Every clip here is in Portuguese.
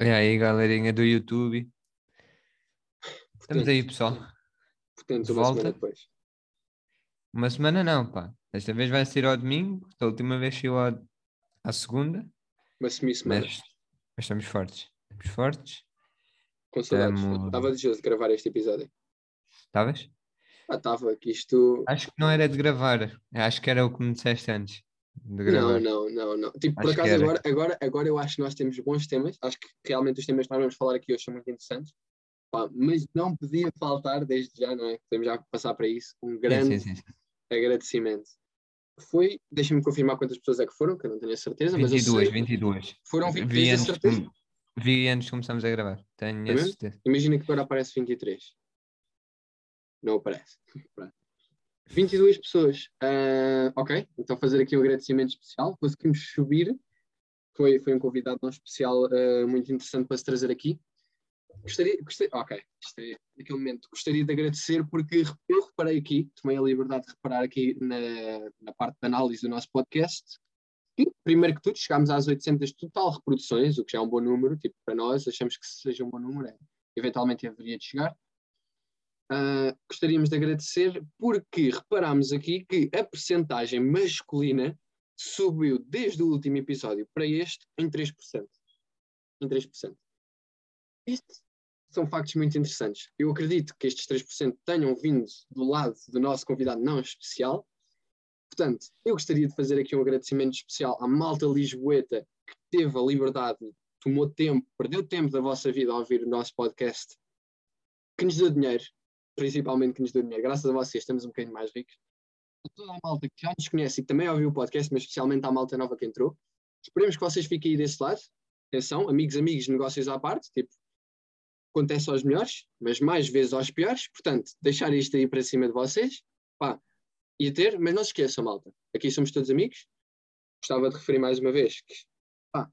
E aí, galerinha do YouTube. Estamos Potente, aí, pessoal. De uma volta. semana depois. Uma semana não, pá. Desta vez vai ser ao domingo. Da última vez saiu ao- à segunda. Uma semi-semana. Mas, mas estamos fortes. Estamos fortes. Com saudades. estamos- Estava desejoso de gravar este episódio. Estavas? Ah, estava que isto. Acho que não era de gravar. Acho que era o que me disseste antes. Não, não, não, não. Tipo, por Acho que acaso, agora, agora, agora eu acho que nós temos bons temas. Acho que realmente os temas que nós vamos falar aqui hoje são muito interessantes. Pá, mas não podia faltar, desde já, não é? Podemos já passar para isso, um grande sim, sim, sim. agradecimento. Foi, deixa-me confirmar quantas pessoas é que foram, que eu não tenho a certeza, mas eu 22, sei, 22. foram 20, Vi tens a antes, certeza? vi antes de começarmos a gravar. Tenho Tá a certeza. Imagina que agora aparece 23. Não aparece. Pronto. 22 pessoas. Ah, ok, então fazer aqui um agradecimento especial. Conseguimos subir. Foi, foi um convidado não especial ah, muito interessante para se trazer aqui. Gostaria, gostaria, ok, é naquele momento. Gostaria de agradecer porque eu reparei aqui, tomei a liberdade de reparar aqui na, na parte de análise do nosso podcast. E, primeiro que tudo, chegámos às 800 total reproduções, o que já é um bom número, tipo, para nós, achamos que seja um bom número, é, eventualmente haveria de chegar. Ah, gostaríamos de agradecer porque reparámos aqui que a percentagem masculina subiu desde o último episódio para este em 3%. Em 3%. Isto são factos muito interessantes. Eu acredito que estes 3% tenham vindo do lado do nosso convidado não especial. Portanto, eu gostaria de fazer aqui um agradecimento especial à malta lisboeta que teve a liberdade, tomou tempo, perdeu tempo da vossa vida a ouvir o nosso podcast, que nos deu dinheiro, principalmente que nos deu dinheiro. Graças a vocês estamos um bocadinho mais ricos. A toda a malta que já nos conhece e que também ouviu o podcast, mas especialmente à malta nova que entrou. Esperemos que vocês fiquem aí desse lado. Atenção, amigos, amigos, negócios à parte. Tipo, acontece aos melhores, mas mais vezes aos piores. Portanto, deixar isto aí para cima de vocês. Pá, ia ter, mas não se esqueçam, malta. Aqui somos todos amigos. Gostava de referir mais uma vez que, pá,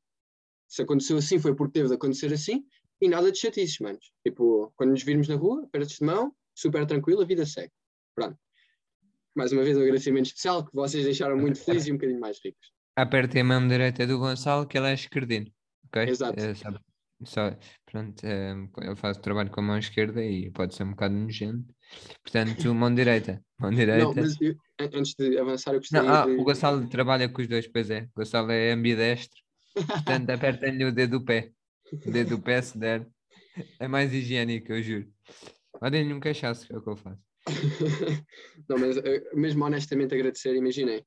se aconteceu assim foi porque teve de acontecer assim e nada de chatices, manos. Tipo, quando nos virmos na rua, apertos de mão, super tranquilo, a vida segue. Pronto. Mais uma vez um agradecimento especial que vocês deixaram muito felizes e um bocadinho mais ricos. Apertem a mão direita do Gonçalo, que ele é esquerdino. Ok? Exato. É, só, só- pronto, é, ele faz o trabalho com a mão esquerda e pode ser um bocado nojento. Portanto, mão direita. Mão direita. Não, mas eu, an- antes de avançar, eu Não, gostaria ah, de... o Gonçalo trabalha com os dois, pois é. O Gonçalo é ambidestro. Portanto, apertem-lhe o dedo do pé. O dedo do pé, se der. É mais higiênico, eu juro. Olhem-lhe um cachaço, que é o que eu faço. não, mas eh, mesmo honestamente agradecer, imaginei.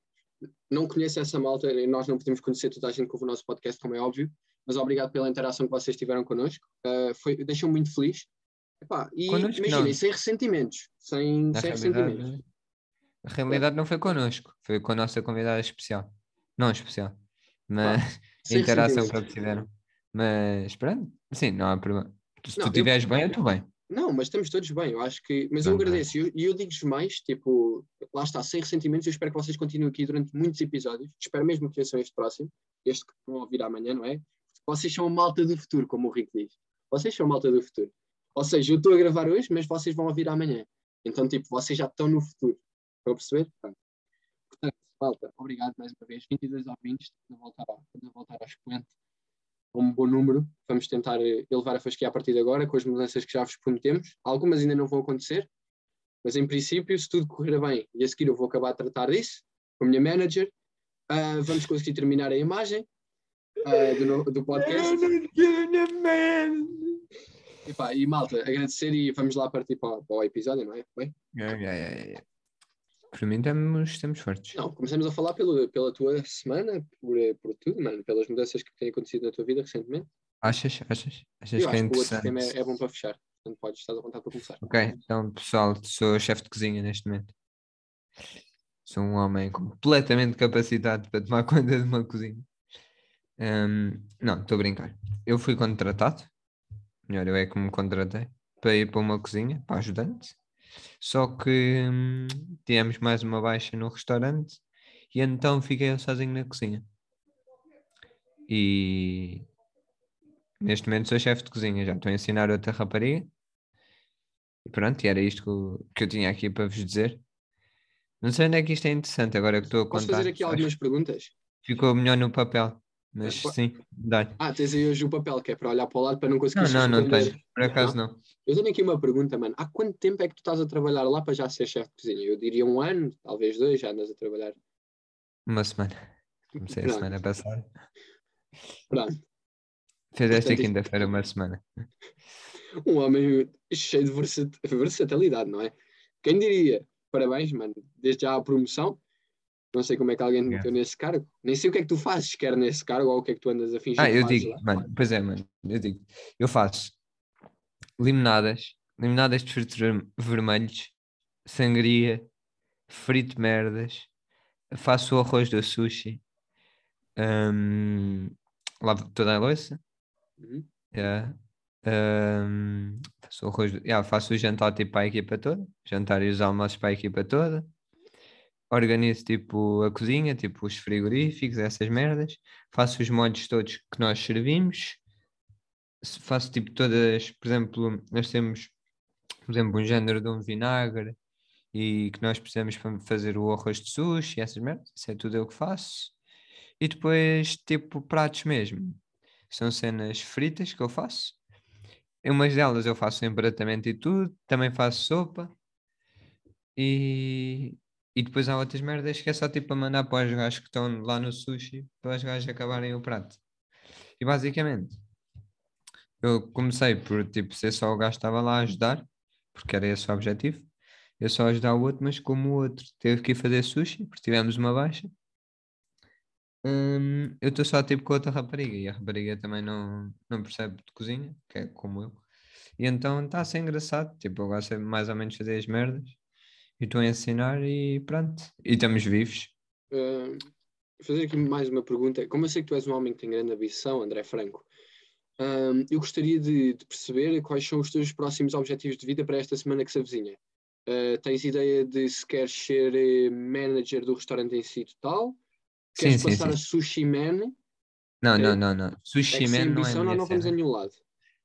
Não conheço essa malta, e nós não podemos conhecer toda a gente que ouve o nosso podcast, como é óbvio, mas obrigado pela interação que vocês tiveram connosco. Eh, foi, deixou-me muito feliz. Epá, e Connosco imaginem, não. sem ressentimentos. Sem, Na sem ressentimentos. a realidade não foi connosco, foi com a nossa convidada especial. Não especial, mas a Sem interação que tiveram. Mas pronto, sim, não há problema. Se Não, tu eu- estiveres bem, eu estou bem. Não, mas estamos todos bem, eu acho que. Mas eu agradeço e eu, eu digo-vos mais, tipo, lá está, sem ressentimentos, eu espero que vocês continuem aqui durante muitos episódios. Espero mesmo que ouçam este próximo, este que vão ouvir amanhã, não é? Vocês são a malta do futuro, como o Rico diz. Vocês são a malta do futuro. Ou seja, eu estou a gravar hoje, mas vocês vão ouvir amanhã. Então, tipo, vocês já estão no futuro. Estão a perceber? Pronto. Portanto, malta, obrigado mais uma vez. 22 ouvintes, estamos a voltar, ao- a voltar aos 50 um bom número. Vamos tentar eh, elevar a fasquia a partir de agora, com as mudanças que já vos prometemos. Algumas ainda não vão acontecer, mas em princípio, se tudo correr bem, e a seguir eu vou acabar a tratar disso, com a minha manager, ah, vamos conseguir terminar a imagem ah, do, no- do podcast. E, pá, e malta, agradecer e vamos lá partir para, para o episódio, não é? Bem? Por mim estamos, estamos fortes. Não, começamos a falar pelo, pela tua semana, por, eh, por tudo, mano, pelas mudanças que têm acontecido na tua vida recentemente. Achas? Achas? Achas eu que é acho que o outro interessante? tema é, é bom para fechar. Portanto, podes estar à vontade para começar. Ok, então pessoal, sou chefe de cozinha neste momento. Sou um homem completamente capacitado para tomar conta de uma cozinha. Hum, não, estou a brincar. Eu fui contratado, melhor, eu é que me contratei para ir para uma cozinha, para ajudante. Só que hum, tivemos mais uma baixa no restaurante e então fiquei eu sozinho na cozinha. E neste momento sou chefe de cozinha, já estou a ensinar outra rapariga. E pronto, e era isto que eu, que eu tinha aqui para vos dizer. Não sei onde é que isto é interessante agora que estou a Posso contar. fazer aqui algumas perguntas? ficou melhor no papel. Mas pá. sim, dá Ah, tens aí hoje o papel, que é para olhar para o lado para não conseguir Não, não, não tenho. Por acaso não. Eu tenho aqui uma pergunta, mano. Há quanto tempo é que tu estás a trabalhar lá para já ser chefe de cozinha? Eu diria um ano, talvez dois, já andas a trabalhar. Uma semana. Comecei a Pronto. semana passada. Pronto. Fez esta quinta-feira uma semana. Um homem cheio de versat- versatilidade, não é? Quem diria? Parabéns, mano. Desde já a promoção. Não sei como é que alguém te meteu nesse cargo. Nem sei o que é que tu fazes, quer nesse cargo ou o que é que tu andas a fingir Ah, eu digo, lá. mano, pois é, mano, eu digo, eu faço limonadas, limonadas de frutos ver- vermelhos, sangria, frito merdas, faço o arroz do sushi, hum, lavo toda a louça, Uhum. yeah, hum, faço o arroz, yeah, faço o jantar tipo para a equipa toda, jantar e os almoços para a equipa toda, organizo tipo a cozinha, tipo os frigoríficos, essas merdas, faço os molhos todos que nós servimos, se faço tipo todas, por exemplo, nós temos, por exemplo, um género de um vinagre e que nós precisamos para fazer o arroz de sushi, essas merdas, isso é tudo eu que faço. E depois, tipo, pratos mesmo. São cenas fritas que eu faço. Em umas delas eu faço empratamento e tudo, também faço sopa. E, e depois há outras merdas que é só tipo para mandar para os gajos que estão lá no sushi para os gajos acabarem o prato. E basicamente, eu comecei por tipo ser só o gajo que estava lá a ajudar, porque era esse o objetivo. Eu só ajudar o outro, mas como o outro teve que ir fazer sushi, porque tivemos uma baixa, hum, eu estou só tipo com outra rapariga e a rapariga também não, não percebe de cozinha, que é como eu. E então está a ser engraçado, tipo, eu gosto mais ou menos fazer as merdas e estou a ensinar e pronto. E estamos vivos. Uh, fazer aqui mais uma pergunta. Como eu sei que tu és um homem que tem grande ambição, André Franco, um, eu gostaria de, de perceber quais são os teus próximos objetivos de vida para esta semana que se avizinha. Uh, tens ideia de se queres ser eh, manager do restaurante em si total? Sim, Queres sim, passar sim. a sushi man? Não, Ok. não, não, não. É Sushi sem man não é minha não vamos a nenhum lado.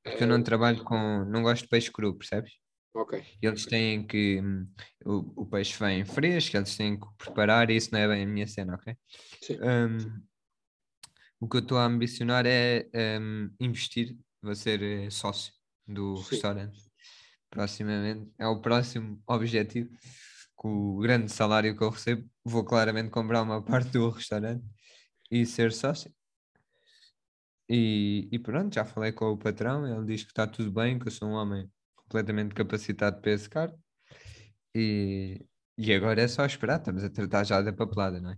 Porque eu não trabalho com. Não gosto de peixe cru, percebes? Ok. Eles têm que. hum, O, o peixe vem fresco, eles têm que preparar e isso não é bem a minha cena, ok? Sim. Hum, o que eu estou a ambicionar é hum, investir, vou ser eh, sócio do Sim. restaurante. Proximamente. É o próximo objetivo. Com o grande salário que eu recebo, vou claramente comprar uma parte do restaurante e ser sócio. E, e pronto, já falei com o patrão, ele diz que está tudo bem, que eu sou um homem completamente capacitado para esse cargo. E, e agora é só esperar, estamos a tratar já da papelada, não é?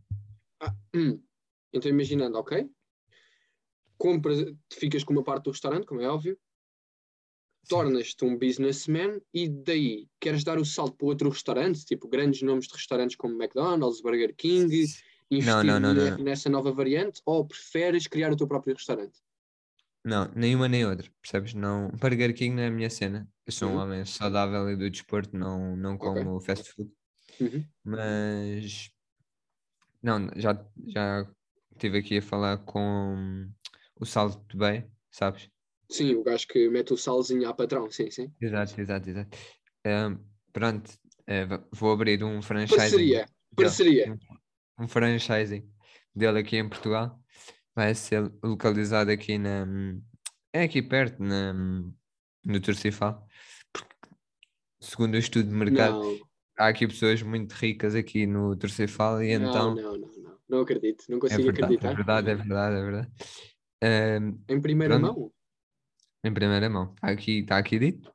Ah, hum. Então imaginando, ok? Compras, ficas com uma parte do restaurante, como é óbvio, tornas-te um businessman e daí queres dar o salto para outro restaurante, tipo grandes nomes de restaurantes como McDonald's, Burger King, investir Não, não, não. nessa nova variante, ou preferes criar o teu próprio restaurante? Não, nenhuma nem outra, percebes? Não, Burger King não é a minha cena. Eu sou um Uhum. homem saudável e do desporto, não, não como fast food. Uhum. Mas não, já, já estive aqui a falar com o Salto Bay, sabes? Sim, o gajo que mete o salzinho à patrão, sim, sim. Exato, exato, exato. Ahm, pronto, eh, vou abrir um franchising. Parceria, dele, parceria. Um franchising dele aqui em Portugal. Vai ser localizado aqui na. É aqui perto, na, no Torcifal. Porque, segundo o estudo de mercado, Não, há aqui pessoas muito ricas aqui no Torcifal e não, então. não, não, não. Não acredito, não É consigo verdade, é acreditar. verdade, é verdade, é verdade. Ahm, Em primeira Pronto. mão? em primeira mão. Está aqui, está aqui dito.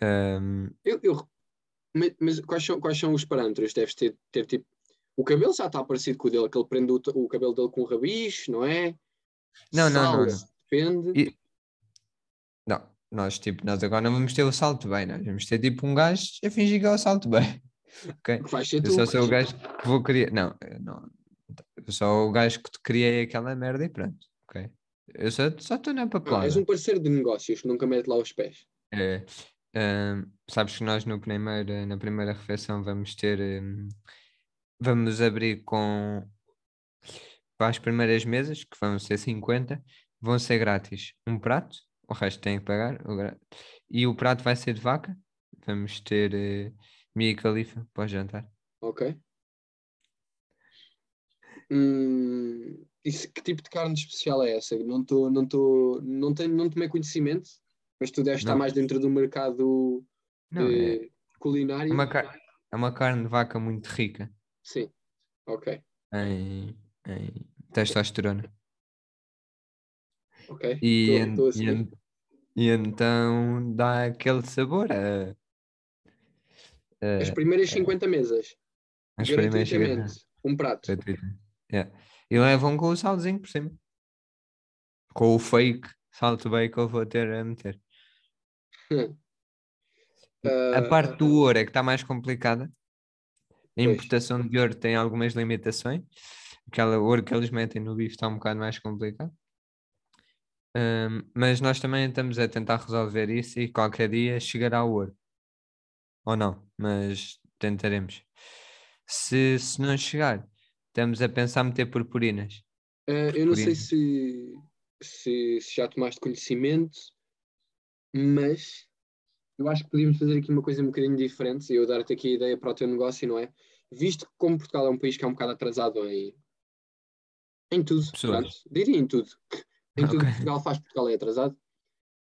Ahm, Eu, eu- mas, mas quais, são, quais são os parâmetros? Deves ter, ter tipo. O cabelo já está parecido com o dele, que ele prende o, o cabelo dele com um rabicho, não é? Não, não, não, Depende. E- Não, nós tipo, nós agora não vamos ter o salto bem, nós vamos ter tipo um gajo a fingir que é o salto bem. Ok? Que vais ser Eu só sou o gajo que vou criar. Não, eu não. Eu sou o gajo que te criei aquela merda e pronto. Ok? Eu só estou na Ah, papelada. és um parceiro de negócios que nunca mete lá os pés. É, ahm, sabes que nós no primeiro, na primeira refeição vamos ter. ahm, vamos abrir com. Para as primeiras mesas, que vão ser 50, vão ser grátis. Um prato, o resto tem que pagar. o gra- E o prato vai ser de vaca. Vamos ter uh, Mia Khalifa para o jantar. Ok? Hum, isso, que tipo de carne especial é essa? Não, tô, não, tô, não, tenho, não tomei conhecimento, mas tu deves estar mais dentro do mercado Não, é, eh, culinário. uma car- é uma carne de vaca muito rica Sim, ok, em, em testosterona. ok. E, Tô- tô a e e então dá aquele sabor a, As a- primeiras 50 mesas, as primeiras gratuitamente, um prato. Yeah. E levam com o salzinho por cima. Com o fake salto bem que eu vou ter a meter. A Ah, parte do ouro é que está mais complicada. A importação de ouro tem algumas limitações. Aquela ouro que eles metem no bife está um bocado mais complicado. Ahm, mas nós também estamos a tentar resolver isso e qualquer dia chegará o ouro. Ou não, mas tentaremos. Se, se não chegar, estamos a pensar meter purpurinas. ah, eu não sei se, se, se já tomaste conhecimento, mas eu acho que podíamos fazer aqui uma coisa um bocadinho diferente e eu dar-te aqui a ideia para o teu negócio, não é? Visto que como Portugal é um país que é um bocado atrasado em, em tudo, pronto, diria em tudo. Em tudo que. Portugal faz, Portugal é atrasado.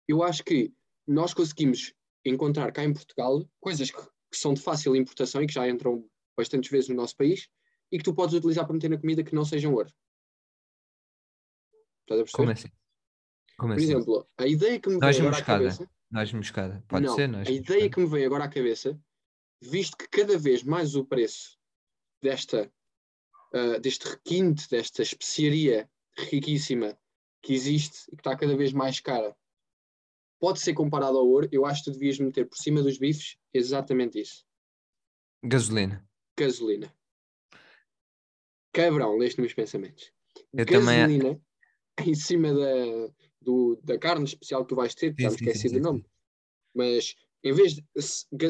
Eu acho que nós conseguimos encontrar cá em Portugal coisas que, que são de fácil importação e que já entram bastantes vezes no nosso país e que tu podes utilizar para meter na comida que não sejam ouro. Estás a perceber? Como assim? Como Por assim? exemplo, a ideia que me veio agora à cabeça. Nós moscada. Pode não, ser nós a ideia que me veio agora à cabeça, visto que cada vez mais o preço desta, ah, deste requinte, desta especiaria riquíssima que existe e que está cada vez mais cara, pode ser comparado ao ouro, eu acho que tu devias meter por cima dos bifes exatamente isso. Gasolina. Gasolina. Cabrão, leste meus pensamentos. Eu também- Gasolina em cima da, do- da carne especial que tu vais ter, que já me esqueci do nome. Mas em vez de.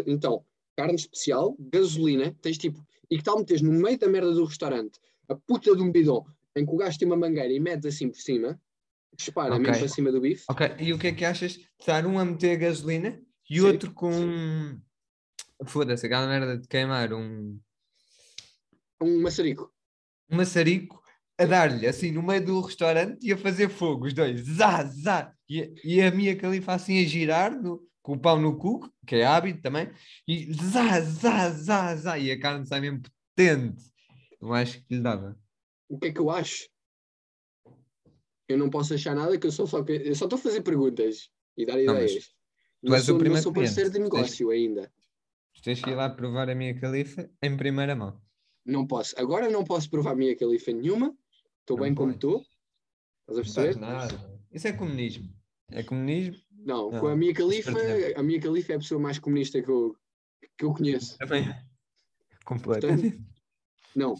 Então, carne especial, gasolina, tens tipo. E que tal meteres no meio da merda do restaurante a puta de um bidon em que o gajo tem uma mangueira e metes assim por cima, dispara Ok. mesmo para cima do bife. Ok, e o que é que achas de estar um a meter gasolina e Sim, outro com. Foda-se, aquela merda de queimar um, Um maçarico. um maçarico a dar-lhe assim no meio do restaurante e a fazer fogo, os dois, zá, zá, e, e a minha califa assim a girar no- com o pau no cu, que é hábito também, e zá, zá, zá, zá, e a carne sai mesmo potente. Eu acho que lhe dava. O que é que eu acho? Eu não posso achar nada que eu sou só. Eu só estou a fazer perguntas e dar Não, ideias. tu Não és o sou, não primeiro sou parceiro de cliente, tens- negócio ainda. Tens que ir lá provar a minha califa em primeira mão. Não posso. Agora não posso provar a minha califa nenhuma. Estou Não bem como podes. estou. Estás a Não perceber? nada. Isso é comunismo. É comunismo. Não, Não, com a minha califa, a minha califa é a pessoa mais comunista que eu, que eu conheço. Também. Completamente. Não.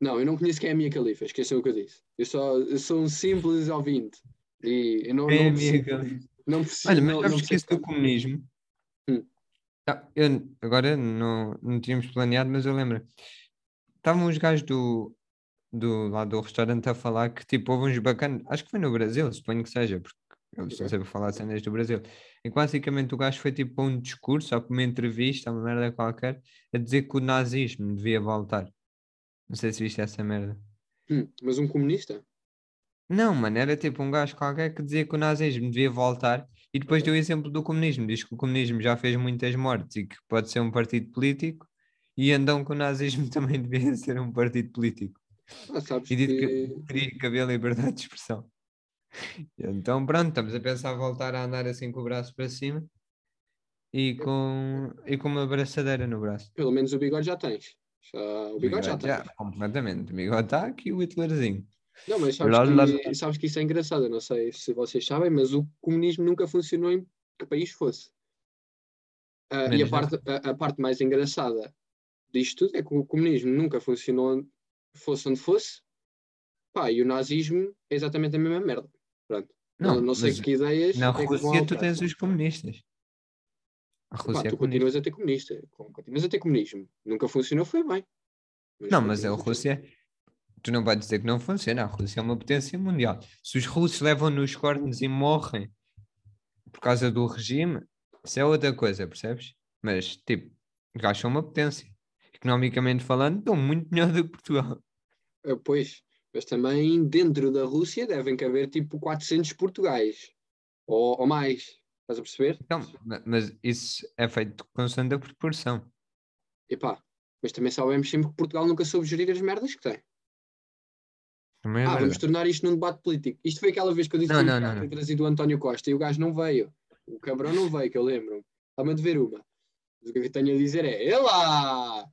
Não, eu não conheço quem é a minha califa, esqueceu o que eu disse. Eu, só, eu sou um simples ouvinte. E eu não, é não, a minha preciso, califa? não preciso. Olha, mas não, não isso do comunismo. Hum. Ah, eu, agora não, não tínhamos planeado, mas eu lembro. Estavam os gajos do, do, lá do restaurante a falar que tipo, houve uns bacanas. Acho que foi no Brasil, suponho que seja, porque eles estão sempre a falar cenas do Brasil. E basicamente o gajo foi tipo a um discurso, ou para uma entrevista, uma merda qualquer, a dizer que o nazismo devia voltar. Não sei se viste essa merda. Hum, mas um comunista? Não, mano, era tipo um gajo qualquer que dizia que o nazismo devia voltar e depois deu o exemplo do comunismo. Diz que o comunismo já fez muitas mortes e que pode ser um partido político e então que o nazismo também devia ser um partido político. Ah, sabes E diz que... que que haver liberdade de expressão. E Então pronto, estamos a pensar voltar a andar assim com o braço para cima e com, e com uma braçadeira no braço. Pelo menos o bigode já tens. Já, o bigode já tens. completamente. O bigode está aqui o Hitlerzinho. Não, mas sabes, Lá, lá, que, sabes que isso é engraçado. Eu não sei se vocês sabem, mas o comunismo nunca funcionou em que país fosse. Ah, e a parte, a, a parte mais engraçada disto tudo é que o comunismo nunca funcionou, fosse onde fosse. Pá, e o nazismo é exatamente a mesma merda. Pronto. Não, não, sei mas que ideias. Na é Rússia tu tens os comunistas. A Pá, Rússia é tu comunista. continuas a ter comunista. Continuas a ter comunismo. Nunca funcionou, foi bem. Não, mas a. Rússia, tu não vais dizer que não funciona. A Rússia é uma potência mundial. Se os russos levam nos cornos e morrem por causa do regime, isso é outra coisa, percebes? Mas, tipo, gajos são uma potência. Economicamente falando, estão muito melhor do que Portugal. Ah, Pois, Mas também dentro da Rússia devem caber tipo 400 Portugais. Ou, ou mais. Estás a perceber? Então, ma- mas isso é feito constante a proporção. Epá, mas também sabemos sempre que Portugal nunca soube gerir as merdas que tem. Também é ah, vamos tornar isto num debate político. Isto foi aquela vez que eu disse Não, que não, tinha não, não. trazido o António Costa e o gajo não veio. O cabrão não veio, que eu lembro. Está-me a dever uma. Mas o que eu tenho a dizer é, Elá!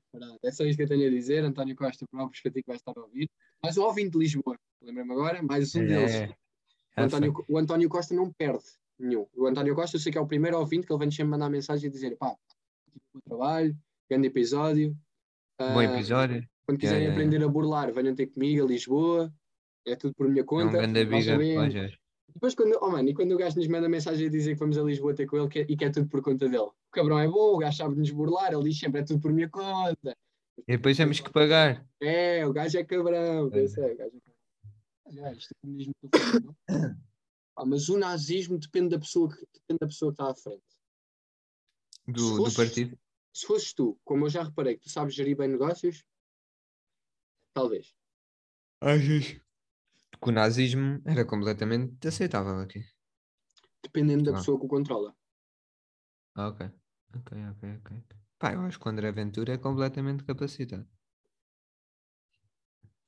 É só isto que eu tenho a dizer. António Costa, próprio que vai estar a ouvir. Mais um ouvinte de Lisboa. Lembra-me agora? Mais um deles. É, O é António, o António Costa não perde nenhum. O António Costa, eu sei que é o primeiro ouvinte que ele vem sempre mandar mensagem e dizer: pá, bom trabalho, grande episódio. Bom Ah, episódio. Quando quiserem yeah, aprender a burlar, venham ter comigo a Lisboa. É tudo por minha É um conta. grande Nós Depois, quando, oh, mano, e quando o gajo nos manda mensagem a dizer que vamos a Lisboa ter com ele que é- e que é tudo por conta dele? O cabrão é bom, o gajo sabe nos burlar, ele diz sempre: é tudo por minha conta. E depois temos que pagar. É, o gajo é cabrão. É. sei, o gajo é cabrão. É, isto é comunismo? Ah, mas o nazismo depende da pessoa que, depende da pessoa que está à frente. Do, do fosse- partido. Se fosses tu, como eu já reparei que tu sabes gerir bem negócios, talvez. Achas? Que o nazismo era completamente aceitável aqui. Dependendo da Claro. pessoa que o controla. Ah, ok. Ok, ok, ok. Pá, eu acho que o André Ventura é completamente capacitado.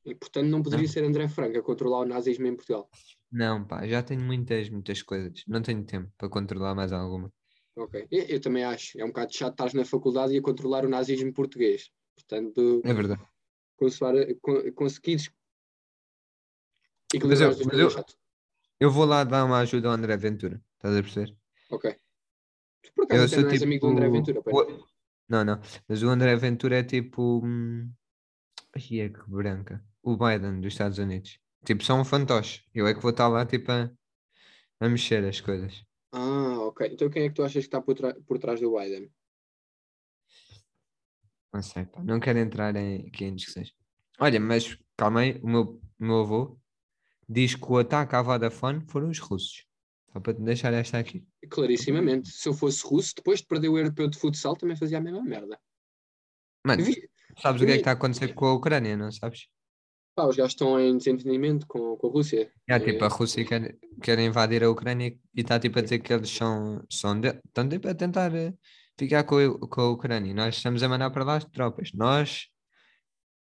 E portanto não poderia Não. ser André Franco a controlar o nazismo em Portugal. Não, pá, já tenho muitas, muitas coisas. Não tenho tempo para controlar mais alguma. Ok. Eu, eu também acho. É um bocado chato estar na faculdade e a controlar o nazismo português. Portanto, É verdade. consoar, con, conseguires Mas eu- mas eu-. Eu vou lá dar uma ajuda ao André Ventura. Estás a perceber? Ok. Tu por acaso Eu sou tipo. amigo do André Ventura, o- Não, não. Mas o André Ventura é tipo. hum, Ai, é que branca. O Biden dos Estados Unidos. Tipo, são um fantoche. Eu é que vou estar lá, tipo, a, a mexer as coisas. Ah, ok. Então quem é que tu achas que está por, por trás do Biden? Não sei, pá. Não quero entrar em, aqui em discussões. Olha, mas calma aí. O meu, o meu avô diz que o ataque à Vodafone foram os russos. Só para te deixar esta aqui. Clarissimamente. Se eu fosse russo, depois de perder o europeu de futsal, também fazia a mesma merda. Mano, vi- sabes o que é que está a acontecer com a Ucrânia, não sabes? pá, os gajos estão em desentendimento com, com a Rússia. É, tipo, a Rússia quer, quer invadir a Ucrânia e está tipo a dizer que eles são, são de, estão tipo a tentar eh, ficar com a, com a Ucrânia. Nós estamos a mandar para lá as tropas. Nós,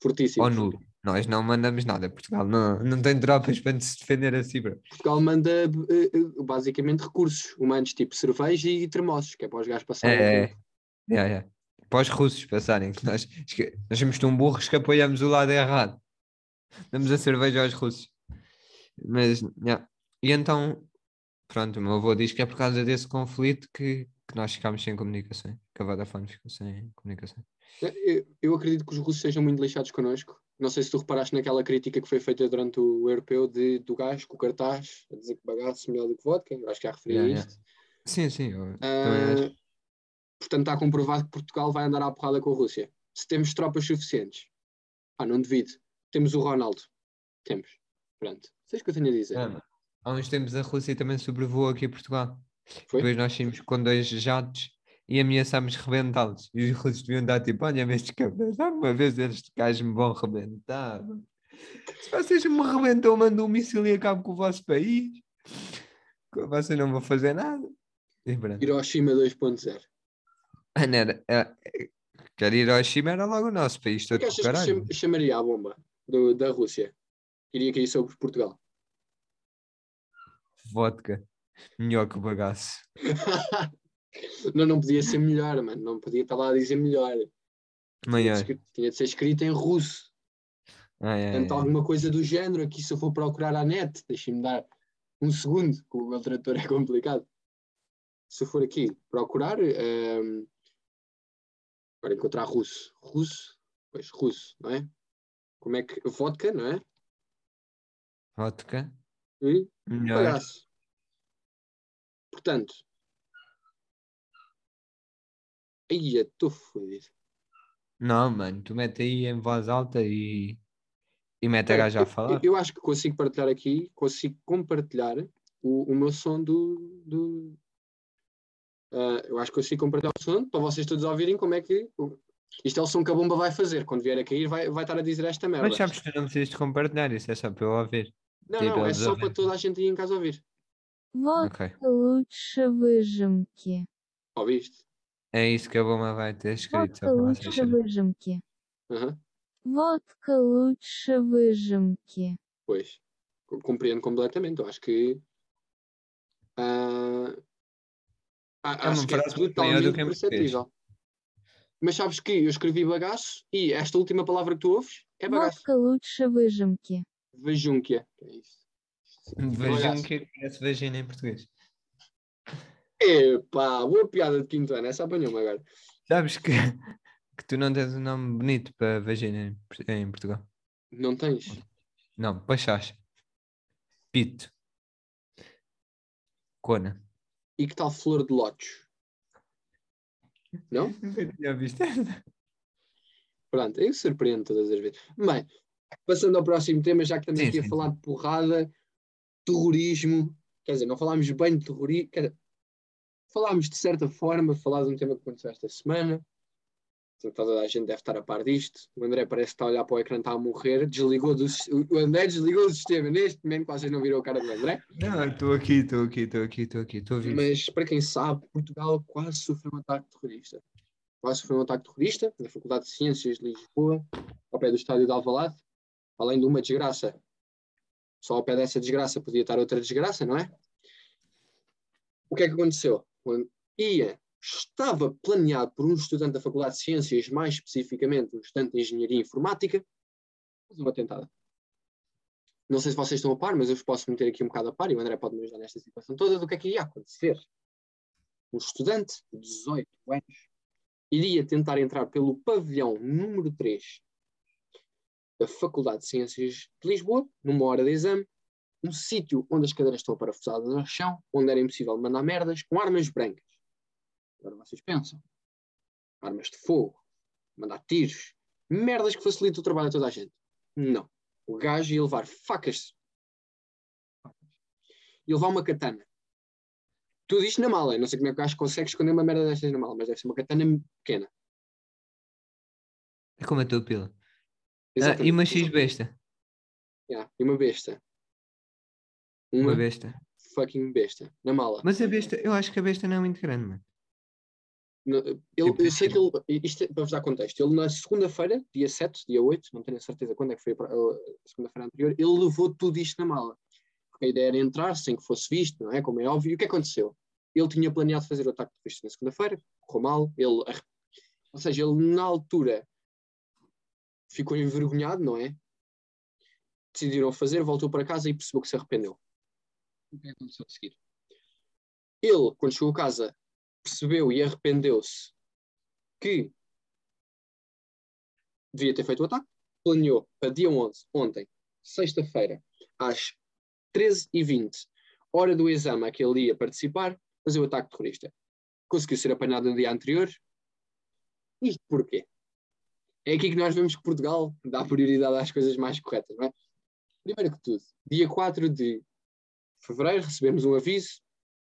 fortíssimo. ONU, nós não mandamos nada. Portugal não, não tem tropas para se defender a si, bro. Portugal manda eh, eh, basicamente recursos humanos, tipo cerveja e termossos, que é para os gajos passarem. É, é. Yeah, yeah. Para os russos passarem, que nós, nós somos tão burros que apoiamos o lado errado. Damos a cerveja aos russos. Mas, yeah. e então, pronto, o meu avô diz que é por causa desse conflito que, que nós ficámos sem comunicação, que a Vodafone ficou sem comunicação. Eu, acredito que os russos sejam muito lixados connosco. Não sei se tu reparaste naquela crítica que foi feita durante o europeu de, do gajo com o cartaz a dizer que bagaço melhor do que vodka. Eu acho que já referi Yeah, a yeah. isto. Sim, sim, acho. Ah, portanto, está comprovado que Portugal vai andar à porrada com a Rússia. Se temos tropas suficientes, ah, não devido. Temos o Ronaldo. Temos. Pronto. Sei o que eu tenho a dizer. Há uns tempos a Rússia também sobrevoou aqui a Portugal. Foi? Depois nós saímos com dois jatos e ameaçámos rebentá-los. E os russos deviam dar tipo, olha, estes cabras, alguma vez estes gajos me vão rebentar. Se vocês me rebentam, mando um míssil e acabo com o vosso país. Vocês não vão fazer nada. Hiroshima 2.0. Mano, era, era, quer ir ao Hiroshima era logo o nosso país O todo que achas que caralho. chamaria a bomba do- da Rússia? Iria cair sobre Portugal. Vodka. Melhor que o bagaço. não, não podia ser melhor, mano. Não podia estar lá a dizer melhor. Tinha de, tinha ser escrito em russo. É, Portanto, alguma coisa do género. Aqui, se eu for procurar à net, deixem-me dar um segundo, que o meu trator é complicado. Se eu for aqui procurar, ehm, para encontrar russo. Russo, pois, russo, não é? Como é que. Vodka, não é? Vodka. E Melhor. bagaço. Portanto. Aí, estou fodido. Não, mano, tu mete aí em voz alta e, e mete a Espera, gaja a eu- falar. Eu, acho que consigo partilhar aqui, consigo compartilhar o, o meu som do. do Ah, eu acho que consigo compartilhar o som para vocês todos ouvirem como é que. Isto é o som que a bomba vai fazer. Quando vier a cair, vai, vai estar a dizer esta merda. Mas sabes que tu não precisas de compartilhar isso, é só para eu ouvir. não, tipo, não, é eles só ouvem. para toda a gente aí em casa ouvir. Ok. Vodka лучше выжимки. Ouviste? É isso que a bomba vai ter escrito, só Vodka para лучше vocês saberem. выжимки. Aham. Vodka лучше выжимки. Pois. Co- Compreendo completamente. Eu acho que. ah, a- É uma acho que é frase melhor do totalmente que em português. perceptível. Mas sabes que eu escrevi bagaço e esta última palavra que tu ouves é bagaço. Vodka лучше выжимки. Vejunquia. Que é isso? Vejam Bagaço. que parece vagina em português. Epá, boa piada de quinto ano. Essa apanhou-me agora. Sabes que, que tu não tens um nome bonito para vagina em, em Portugal? Não tens? Não, Pachacha. Pito. Cona. E que tal flor de lótus? Não? Nunca tinha visto Pronto, eu surpreendo todas as vezes. Bem, passando ao próximo tema, já que estamos Sim, aqui a sim, falar de porrada, terrorismo, quer dizer, não falámos bem de terrorismo, falámos de certa forma, falar de um tema que aconteceu esta semana. Portanto, toda a gente deve estar a par disto. O André parece que está a olhar para o ecrã, está a morrer, desligou do, o André desligou o sistema. Neste momento, vocês não viram a cara do André. Não, estou aqui, estou aqui, estou aqui, estou aqui, estou a. Mas para quem sabe, Portugal quase sofreu um ataque terrorista. Quase sofreu um ataque terrorista na Faculdade de Ciências de Lisboa, ao pé do estádio de Alvalade, além de uma desgraça. Só ao pé dessa desgraça podia estar outra desgraça, não é? O que é que aconteceu? Quando ia, estava planeado por um estudante da Faculdade de Ciências, mais especificamente um estudante de Engenharia Informática, fazer um atentado. Não sei se vocês estão a par, mas eu vos posso meter aqui um bocado a par e o André pode me ajudar nesta situação toda do que é que ia acontecer. Um estudante de 18 anos iria tentar entrar pelo pavilhão número 3 da Faculdade de Ciências de Lisboa, numa hora de exame, um sítio onde as cadeiras estão parafusadas ao chão, onde era impossível mandar merdas, com armas brancas. Agora vocês pensam. Armas de fogo, mandar tiros, merdas que facilitam o trabalho a toda a gente. Não. O gajo ia levar facas. Ia levar uma katana. Tudo isto na mala. Eu não sei como é que o gajo consegue esconder uma merda destas na mala, mas deve ser uma katana pequena. É como a tua pila. Ah, e uma X besta. Yeah, E uma besta. Uma, Uma besta. fucking besta. Na mala. Mas a besta, eu acho que a besta não é muito grande, mano. No- Ele, Tipo, eu sei que ele, isto é para vos dar contexto, ele na segunda-feira, dia 7, dia 8, não tenho a certeza quando é que foi a, a segunda-feira anterior, ele levou tudo isto na mala. Porque a ideia era entrar sem que fosse visto, não é? Como é óbvio. E o que aconteceu? Ele tinha planeado fazer o ataque terrorista na segunda-feira, correu mal, ele, ou seja, ele na altura ficou envergonhado, não é? Decidiram fazer, voltou para casa e percebeu que se arrependeu. O que aconteceu a seguir? Ele, quando chegou a casa, percebeu e arrependeu-se que devia ter feito o ataque, planeou para dia 11, ontem, sexta-feira, às 13h20, hora do exame a que ele ia participar, fazer o ataque terrorista. Conseguiu ser apanhado no dia anterior. Isto porquê? É aqui que nós vemos que Portugal dá prioridade às coisas mais corretas, não é? Primeiro que tudo, dia 4 de fevereiro recebemos um aviso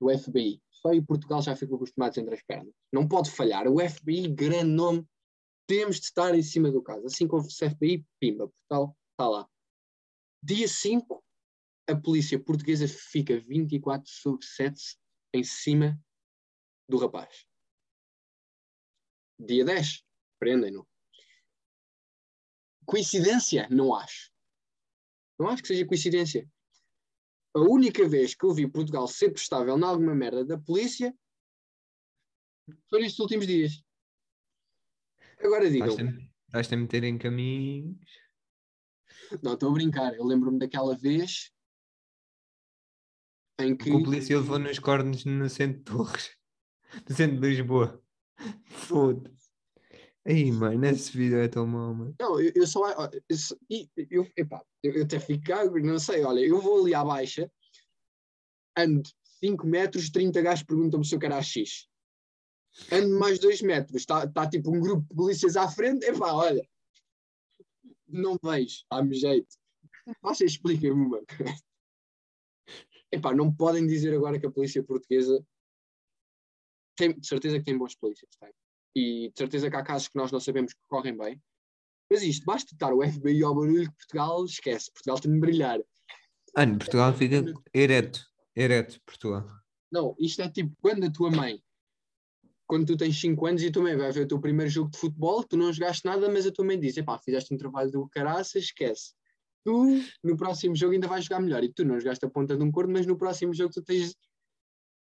do FBI. Só aí Portugal já ficou os tomates entre as pernas. Não pode falhar. O FBI, grande nome, temos de estar em cima do caso. Assim como o FBI, pimba, Portugal está lá. Dia 5, a polícia portuguesa fica 24 sobre 7 em cima do rapaz. Dia 10, prendem-no. Coincidência? Não acho. Não acho que seja coincidência. A única vez que eu vi Portugal ser prestável em alguma merda da polícia foi nestes últimos dias. Agora digam, Estás-te a- meter em caminhos. não estou a brincar, eu lembro-me daquela vez em que Que o polícia levou nos cornos no centro de Torres. No centro de Lisboa. Foda-se. Aí, mano, esse vídeo é tão mau, mano. Não, eu, eu só. Eu, eu, epá, eu, eu até fico não sei. Olha, eu vou ali à baixa, ando 5 metros, 30 gajos perguntam-me se eu quero AX. Ando mais 2 metros, está tá, tipo um grupo de polícias à frente. Epá, olha, não vejo, dá-me jeito. Vocês expliquem-me coisa. Epá, não podem dizer agora que a polícia portuguesa tem de certeza que tem bons polícias, tem. E de certeza que há casos que nós não sabemos que correm bem. Mas isto, basta estar o FBI ao barulho que Portugal esquece. Portugal tem de brilhar. Mano, Portugal fica ereto. Ereto, Portugal. Não, isto é tipo quando a tua mãe, quando tu tens 5 anos e a tua mãe vai ver o teu primeiro jogo de futebol, tu não jogaste nada, mas a tua mãe diz: epá, fizeste um trabalho do caraça, esquece. Tu, no próximo jogo, ainda vais jogar melhor. E tu não jogaste a ponta de um corno, mas no próximo jogo tu tens,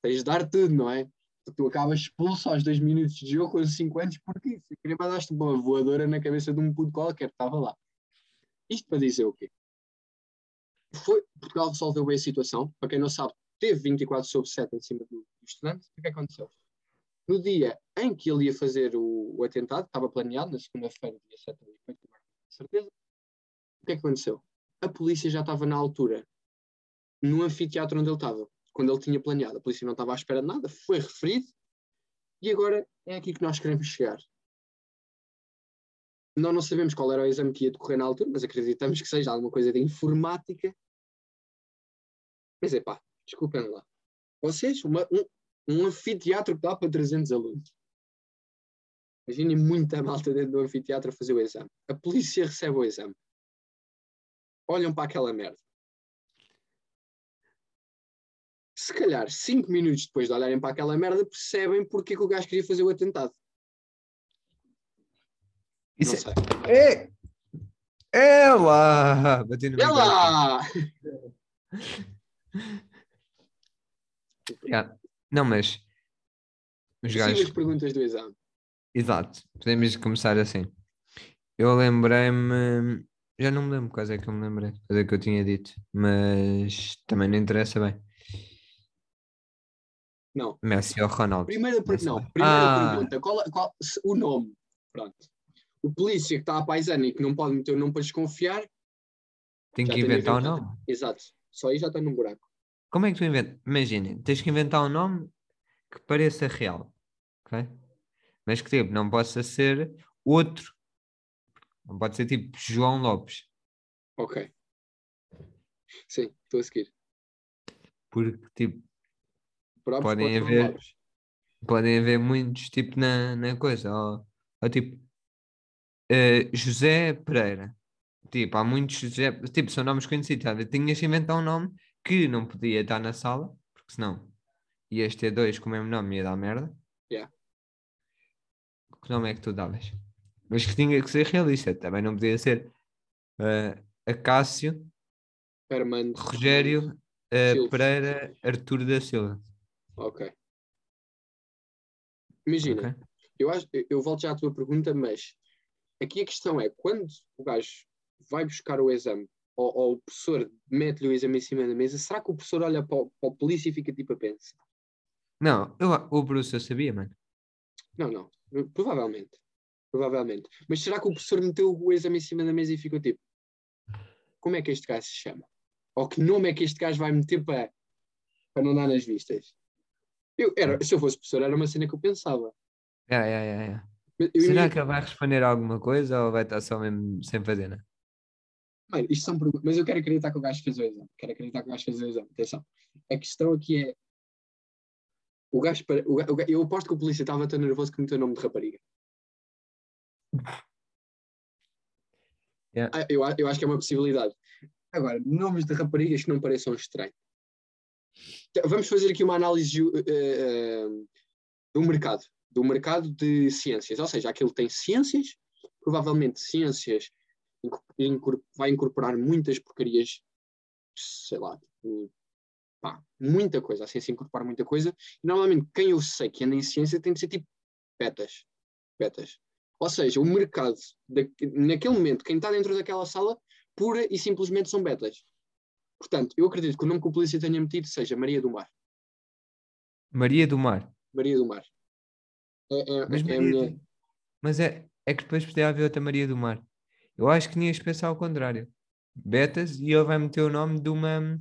tens de dar tudo, não é? Tu acabas expulso aos 2 minutos de jogo com 5 anos, porque se queria mandaste uma voadora na cabeça de um puto qualquer que estava lá. Isto para dizer o quê? Foi, Portugal resolveu bem a situação. Para quem não sabe, teve 24 sobre 7 em cima do, estudante. O que é que aconteceu? No dia em que ele ia fazer o, o atentado, estava planeado, na segunda-feira, dia 7 de 8, com certeza. O que é que aconteceu? A polícia já estava na altura, no anfiteatro onde ele estava, quando ele tinha planeado. A polícia não estava à espera de nada, foi referido, e agora é aqui que nós queremos chegar. Nós não sabemos qual era o exame que ia decorrer na altura, mas acreditamos que seja alguma coisa de informática. Mas é pá, desculpem lá. Vocês, uma, um, um anfiteatro que dá para 300 alunos. Imaginem muita malta dentro do anfiteatro a fazer o exame. A polícia recebe o exame. Olham para aquela merda. Se calhar, 5 minutos depois de olharem para aquela merda, percebem porque é que o gajo queria fazer o atentado. Isso não sei. é... é... É lá! Bati no É lá! Yeah. Não, mas os gajos. as perguntas do exame. Exato, podemos começar assim. Eu lembrei-me. Já não me lembro quais é que eu me lembrei, quais é que eu tinha dito, mas também não interessa bem. Não. Messi ou Ronaldo? Primeira, per- não, primeira Ah. pergunta. Qual, qual- o nome. Pronto. O polícia que está à paisana e que não pode meter o nome para desconfiar. Tem que inventar o inventado. nome. Exato. Só aí já está num buraco. Como é que tu inventas? Imagina, tens que inventar um nome que pareça real, ok? Mas que tipo, não possa ser outro. Não pode ser tipo João Lopes, Ok. Sim, estou a seguir. porque tipo, Podem haver- podem haver muitos tipo na, na coisa, ou, ou tipo eh, José Pereira. Tipo, há muitos José, tipo, são nomes conhecidos. sabe? Tinhas que inventar um nome que não podia estar na sala, porque senão ias ter dois com o mesmo nome e ia dar merda. Yeah. Que nome é que tu davas? Mas que tinha que ser realista, também não podia ser eh, Acácio, Armando. Rogério Silva. Pereira, Artur da Silva. Ok. Imagina, ok? eu, acho, eu- eu volto já à tua pergunta, mas aqui a questão é quando o gajo vai buscar o exame ou, ou o professor mete-lhe o exame em cima da mesa, será que o professor olha para o, para o polícia e fica tipo a pensar? Não, eu, o Bruce eu sabia, mano. Não, não. Provavelmente. Provavelmente. Mas será que o professor meteu o exame em cima da mesa e ficou tipo: como é que este gajo se chama? Ou que nome é que este gajo vai meter para, para não dar nas vistas? Eu, era, se eu fosse professor, era uma cena que eu pensava. Yeah, yeah, yeah, yeah. Mas eu Será imagino- que ele vai responder alguma coisa ou vai estar só mesmo sem fazer nada? Mano, isto são perguntas. Mas eu quero acreditar que o gajo fez o exame. Quero acreditar que o gajo fez o exame. Atenção. A questão aqui é. O gajo. para- o ga- o ga- eu aposto que o polícia estava tão nervoso que meteu o nome de rapariga. Yeah. Ah, Eu, eu acho que é uma possibilidade. Agora, nomes de raparigas que não pareçam estranhos. Então, Vamos fazer aqui uma análise eh, do mercado. Do mercado de ciências. Ou seja, aquilo tem ciências, provavelmente ciências vai incorporar muitas porcarias, sei lá, pá, muita coisa. A ciência incorpora muita coisa. E normalmente quem eu sei que anda em ciência tem de ser tipo betas. Betas. Ou seja, o mercado, da- naquele momento, quem está dentro daquela sala, pura e simplesmente são betas. Portanto, eu acredito que o nome que o polícia tenha metido seja Maria do Mar. Maria do Mar. Maria do Mar. É, é- Mas, é Maria Mas é, é que depois podia haver outra Maria do Mar. Eu acho que tinhas pensar ao contrário. Betas e ele vai meter o nome de uma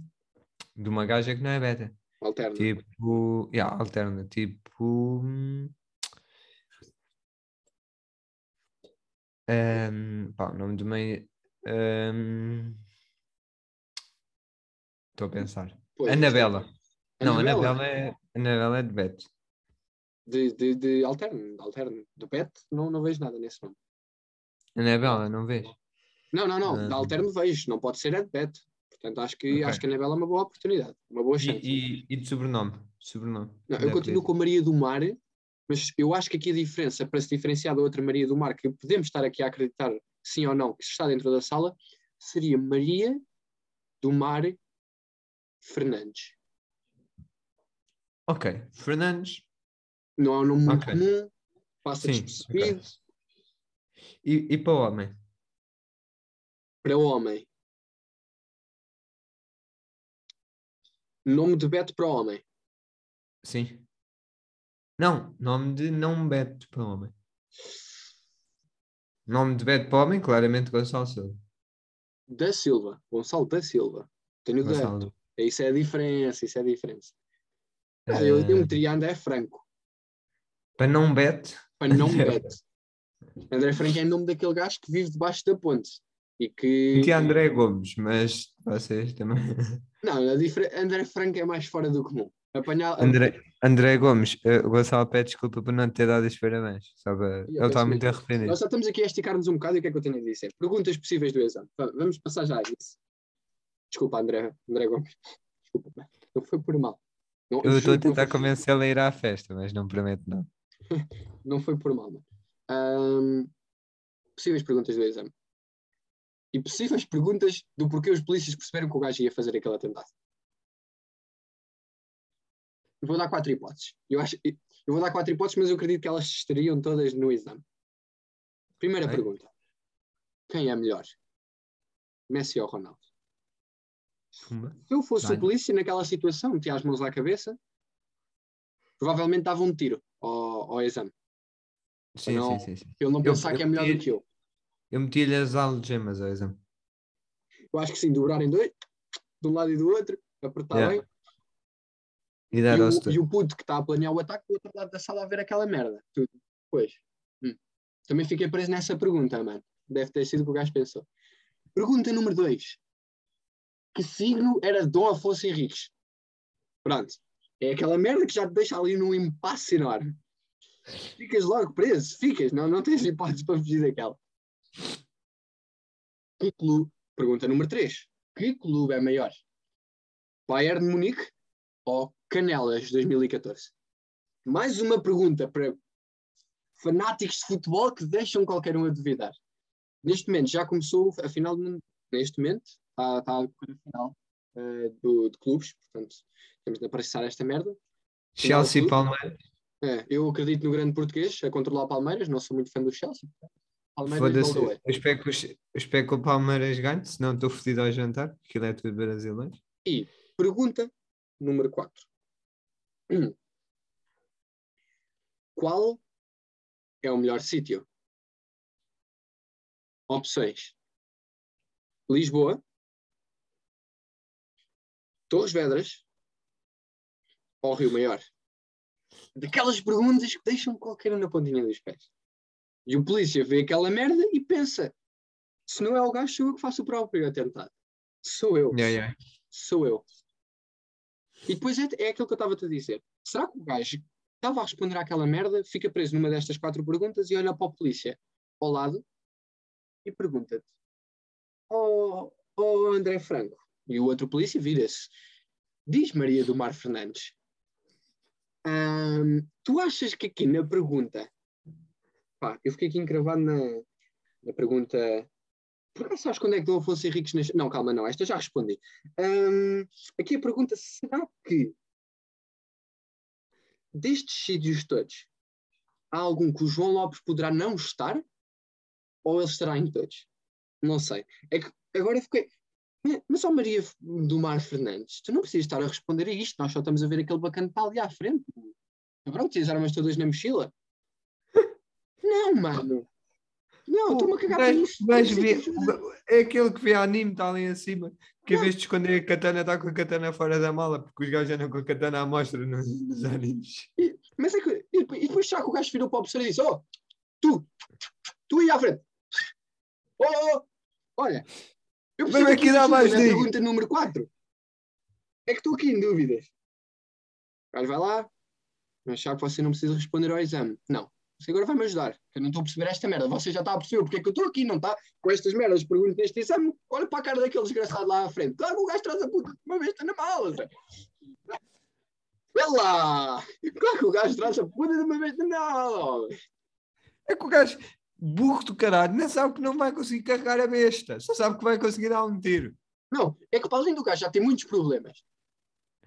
de uma gaja que não é beta. Alterna. Tipo, yeah, alterna. Tipo. hum, ehm, pá, o nome de meio. Estou a pensar. Pois, Anabela. Não, Anabela? Anabela é, Anabela é de Beto. De, de, de alterno, de alterno. Do pet, não, não vejo nada nesse nome. Anabela, não vês? Não, não, não. Ah. De alterno vejo, não pode ser é de pet. Portanto, acho que, Ok. acho que a Anabela é uma boa oportunidade, uma boa E, chance. e, e de sobrenome? Sobrenome. Não, eu continuo com a Maria do Mar, mas eu acho que aqui a diferença, para se diferenciar da outra Maria do Mar, que podemos estar aqui a acreditar sim ou não, que está dentro da sala, seria Maria do Mar Fernandes. Ok. Fernandes. Não é um nome muito Ok. comum, passa Sim, despercebido. E, e para o homem? Para homem. Nome de Beto para homem. Sim. Não, nome de não Beto para homem. Nome de Beto para homem, claramente Gonçalo Silva. Da Silva. Gonçalo da Silva. Tenho. Gonçalo. Isso é a diferença, isso é a diferença. Ah, eu, eu Eh, meteria André Franco. para não Beto. Para não Beto. André Franco é o nome daquele gajo que vive debaixo da ponte. E que. Metia André Gomes, mas vocês também. Não. André Franco é mais fora do comum. Apanhar. André, André Gomes, o Gonçalo pede desculpa por não te ter dado os parabéns. Para... Eu Ele está muito arrependido. Nós só estamos aqui a esticar-nos um bocado e o que é que eu tenho a dizer? Perguntas possíveis do exame. Va- Vamos passar já a isso. Desculpa, André, André Gomes. Desculpa, não foi por mal. Não, Eu estou a tentar convencê-lo a ir à festa, mas não prometo não. Não foi por mal, mano. Ahm, possíveis perguntas do exame. E possíveis perguntas do porquê os polícias perceberam que o gajo ia fazer aquele atentado. Vou dar quatro hipóteses. Eu, acho, eu vou dar quatro hipóteses, mas eu acredito que elas estariam todas no exame. Primeira pergunta. Quem é melhor? Messi ou Ronaldo? Se eu fosse Vai. o polícia naquela situação, metia as mãos à cabeça, provavelmente dava um tiro ao, ao exame. Sim, não- sim, sim, sim. Ele não Eu- pensar eu que é melhor metia- do que eu. Eu meti-lhe as algemas ao exame. Eu acho que sim, dobrar em dois, de um lado e do outro, apertar Yeah. bem. E E dar ao o, e o puto que está a planear o ataque do outro lado da sala a ver aquela merda. Tudo. Pois. Hum. Também fiquei preso nessa pergunta, mano. Deve ter sido o que o gajo pensou. Pergunta número 2. Que signo era Dom Afonso Henriques? Pronto. É aquela merda que já te deixa ali num impasse enorme. Ficas logo preso. Ficas. Não, não tens hipótese para fugir daquela. Que clube? Pergunta número 3. Que clube é maior? Bayern de Munique ou Canelas 2014? Mais uma pergunta para fanáticos de futebol que deixam qualquer um a duvidar. Neste momento já começou a final do mundo. Neste momento está, está a decorrer a final eh, do, de clubes, portanto temos de apreciar esta merda. Chelsea e. Palmeiras. É, eu acredito no grande português a controlar Palmeiras, não sou muito fã do Chelsea. Palmeiras. Eu espero que, os- eu espero que o Palmeiras ganhe, senão estou fodido ao jantar. Aquilo é tudo brasileiro. E pergunta número 4. Qual é o melhor sítio? Opções: Lisboa, Torres Vedras ou Rio Maior? Daquelas perguntas que deixam qualquer um na pontinha dos pés. E o polícia vê aquela merda e pensa: se não é o gajo, sou eu que faço o próprio atentado. Sou eu Yeah, yeah. sou eu. E depois é, é aquilo que eu estava a dizer. Será que o gajo que estava a responder àquela merda fica preso numa destas quatro perguntas e olha para o polícia ao lado e pergunta-te: Oh, oh André Franco. E o outro polícia vira-se: Diz Maria do Mar Fernandes. "Ahm, tu achas que aqui na pergunta. Pá, eu fiquei aqui encravado na, na pergunta. Por acaso sabes quando é que Dom Afonso Henriques nasceu? Não, calma, não, esta já respondi. Aqui a pergunta: será que destes sítios todos há algum que o João Lopes poderá não estar? Ou ele estará em todos? Não sei. É que agora fiquei. "Eh, Mas, ó Maria do Mar Fernandes, tu não precisas estar a responder a isto, nós só estamos a ver aquele está ali à frente. Cabrão, tinhas armas todas na mochila? Não, mano. Não, estou-me a cagar para isso. Não vê- É aquele que vê anime, está ali em cima. Que em vez de esconder a katana, está com a katana fora da mala, porque os gajos andam com a katana à mostra nos, nos animes. Mas é que. E depois, e depois será que o gajo virou para o professor e disse: Oh, tu, tu aí à frente. Oh, oh, oh, olha. Eu preciso aqui dar mais ajuda na dica. pergunta número 4. É que estou aqui em dúvidas. O gajo vai lá, achar que você não precisa responder ao exame. Não. Você agora vai me ajudar. Eu não estou a perceber esta merda. Você já está a perceber porque é que eu estou aqui, não está? Com estas merdas, pergunto neste exame, olha para a cara daquele desgraçado lá à frente. Claro que o gajo traz a puta de uma vez está na mala. Zé. Vê lá! Claro que o gajo traz a puta de uma vez na mala. É que o gajo, burro do caralho, nem sabe que não vai conseguir carregar a besta. Só sabe que vai conseguir dar um tiro. Não, é que para além do gajo já tem muitos problemas.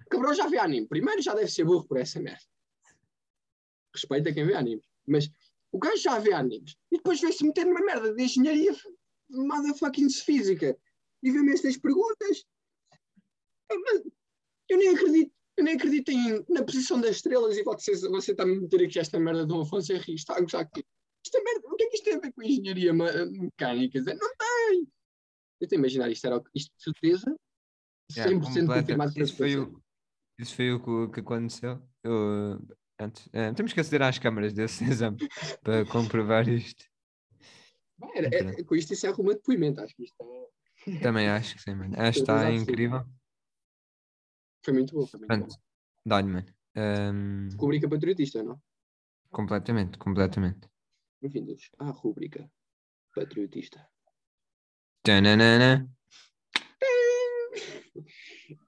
O cabrão já vê anime. Primeiro já deve ser burro por essa merda. Respeita quem vê anime. Mas o gajo já vê animes. E depois vê-se meter numa merda de engenharia motherfucking física. E vê-me estas perguntas. Ah, Eu nem acredito. Eu nem acredito em, na posição das estrelas e você, você está a me meter aqui esta merda de um Afonso Henrique. Está a aqui. Esta merda, o que é que isto tem a ver com engenharia ma- mecânica? Não tem! Eu estou a imaginar isto, era, isto de certeza, 100% Yeah, confirmado que isso, foi o, isso foi o que, que aconteceu. Eu, antes, eh, temos que aceder às câmaras desse exame para comprovar isto. Bem, era- é- com isto isso é de depoimento, acho que isto é- Também acho que sim, mano. Acho que está incrível. foi muito bom. Foi muito bom. Pronto, dá-lhe, mano. Ahm, Rubrica patriotista, não? completamente, completamente. Bem-vindos à rubrica patriotista. Tananana.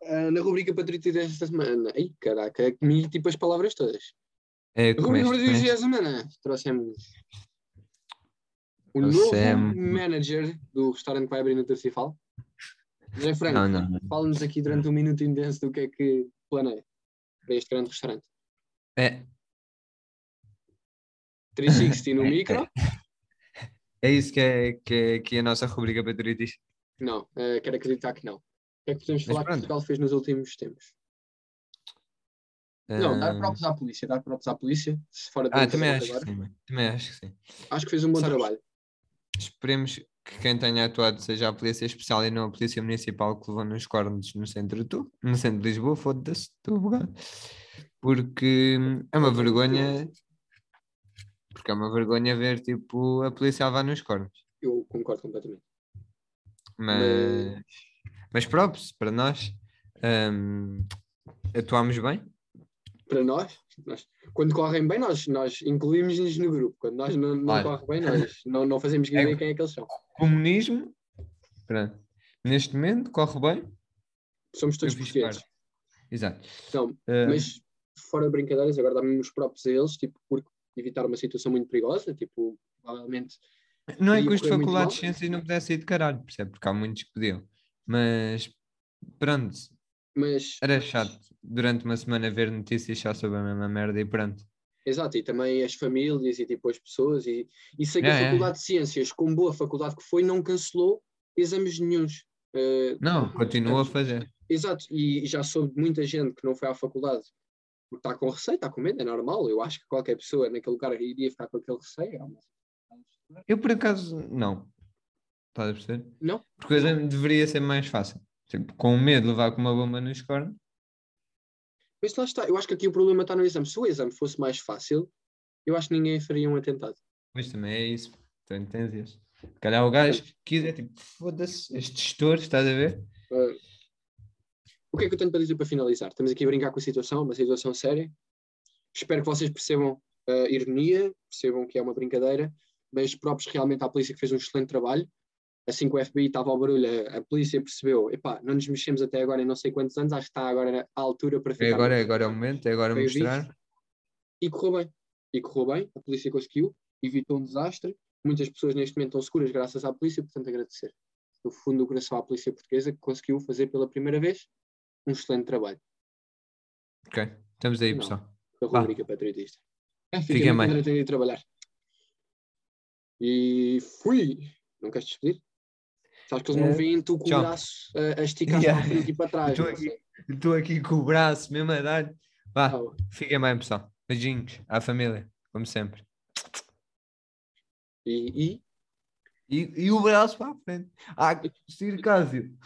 Ah, na rubrica patriotista desta semana, ai caraca, comi tipo as palavras todas. É, Na rubrica patriotista desta semana, trouxemos o novo manager do restaurante que vai abrir no Tercifal. José Franco, Não, não, não. fala-nos aqui durante um minuto intenso do que é que planeia para este grande restaurante. É, 360 no micro? é isso que é, que é, que é a nossa rubrica patriotista. Não, eh, quero acreditar que não. O que é que podemos Mas falar que. Portugal fez nos últimos tempos? Não, dar props à polícia, dar props à polícia, se fora Ah, também acho que agora. sim, mano. Também acho que sim. Acho que fez um bom Sabes- trabalho. Esperemos que quem tenha atuado seja a Polícia Especial e não a Polícia Municipal que levou nos cornos no centro, do, no centro de Lisboa, foda-se, estou bugado. Porque hum, é uma vergonha. Porque é uma vergonha ver tipo a polícia a levar nos cornos. Eu concordo completamente. Mas, mas props, para nós atuámos bem. Para nós, nós- quando correm bem, nós, nós incluímos-nos no grupo. Quando nós não, não Olha. corre bem, nós não, não fazemos É- ideia quem é que eles são. Comunismo, pronto, neste momento corre bem. Somos todos portugueses. Exato. Então, Hum, mas fora de brincadeiras, agora dá-me os próprios a eles, tipo, porque evitar uma situação muito perigosa, tipo, provavelmente Não é que os de Faculdade de. Ciências não pudessem ir de caralho, percebe? Porque há muitos que podiam. Mas pronto, mas era chato durante uma semana ver notícias só sobre a mesma merda e pronto. Exato, e também as famílias e tipo as pessoas, e, e sei que Yeah, a yeah. Faculdade de Ciências, como boa faculdade que foi, não cancelou exames nenhuns. Eh, Não, continua a fazer. exato, e já soube de muita gente que não foi à faculdade porque está com receio, está com medo, é normal. Eu acho que qualquer pessoa naquele lugar iria ficar com aquele receio. é Eu por acaso não. Estás a perceber? Não? Porque o exame deveria ser mais fácil. Tipo, com medo de levar com uma bomba nos cornos. Mas lá está, eu acho que aqui o problema está no exame. Se o exame fosse mais fácil, eu acho que ninguém faria um atentado. Mas também é isso. Tens isso. Se calhar o gajo quiser, tipo, foda-se, este gestor, estás a ver? Eh, o que é que eu tenho para dizer para finalizar? Estamos aqui a brincar com a situação, uma situação séria. Espero que vocês percebam a ironia, percebam que é uma brincadeira, mas próprios realmente à polícia que fez um excelente trabalho. Assim que o FBI estava ao barulho, a, a polícia percebeu, epá, não nos mexemos até agora em não sei quantos anos, acho que está agora à altura para É ficar. agora, é agora é o momento, é agora mostrar. E correu bem. E correu bem, a polícia conseguiu, evitou um desastre. Muitas pessoas neste momento estão seguras graças à polícia, portanto agradecer. Do fundo do coração à polícia portuguesa que conseguiu fazer pela primeira vez um excelente trabalho. Ok, estamos aí, Não. pessoal. da Vá. rubrica patriotista. É, Fiquem fiquem bem. Tenho de trabalhar. E fui. Não queres despedir? Sabes que eles não É, veem tu com tchau. o braço a, a esticar Yeah. para a frente e para trás. Estou não aqui. Estou aqui com o braço mesmo a dar. Vá, Tchau. fiquem bem, pessoal. Beijinhos à família, como sempre. E, e E, e o braço para a frente. Ah, Circásio.